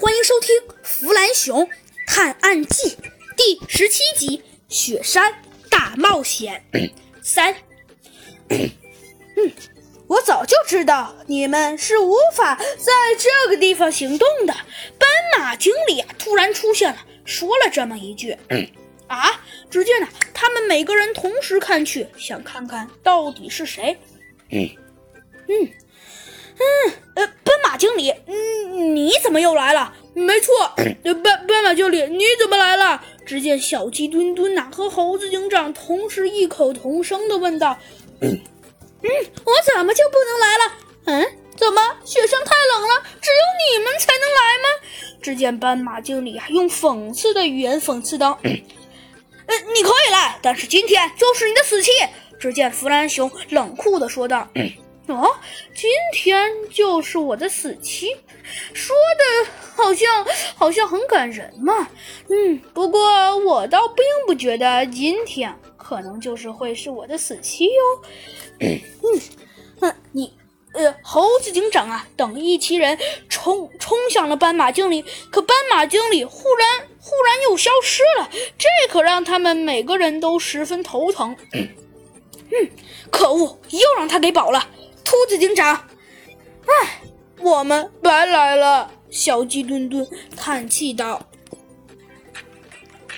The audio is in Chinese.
欢迎收听《弗兰熊探案记》第十七集《雪山大冒险》三。嗯，我早就知道你们是无法在这个地方行动的。斑马经理啊，突然出现了，说了这么一句：“啊！”只见呢，他们每个人同时看去，想看看到底是谁。嗯怎么又来了？没错，斑斑马经理，你怎么来了？只见小鸡墩墩呐和猴子警长同时异口同声的问道：“嗯，我怎么就不能来了？嗯，怎么雪山太冷了，只有你们才能来吗？”只见斑马经理啊用讽刺的语言讽刺道：“ 呃，你可以来，但是今天就是你的死期。”只见弗兰熊冷酷的说道。哦，今天就是我的死期，说的好像好像很感人嘛。嗯，不过我倒并不觉得今天可能就是会是我的死期哟。嗯嗯，你呃，猴子警长啊等一齐人冲冲向了斑马经理，可斑马经理忽然忽然又消失了，这可让他们每个人都十分头疼。嗯，可恶，又让他给保了。秃子警长，哎，我们白来了。小鸡墩墩叹气道。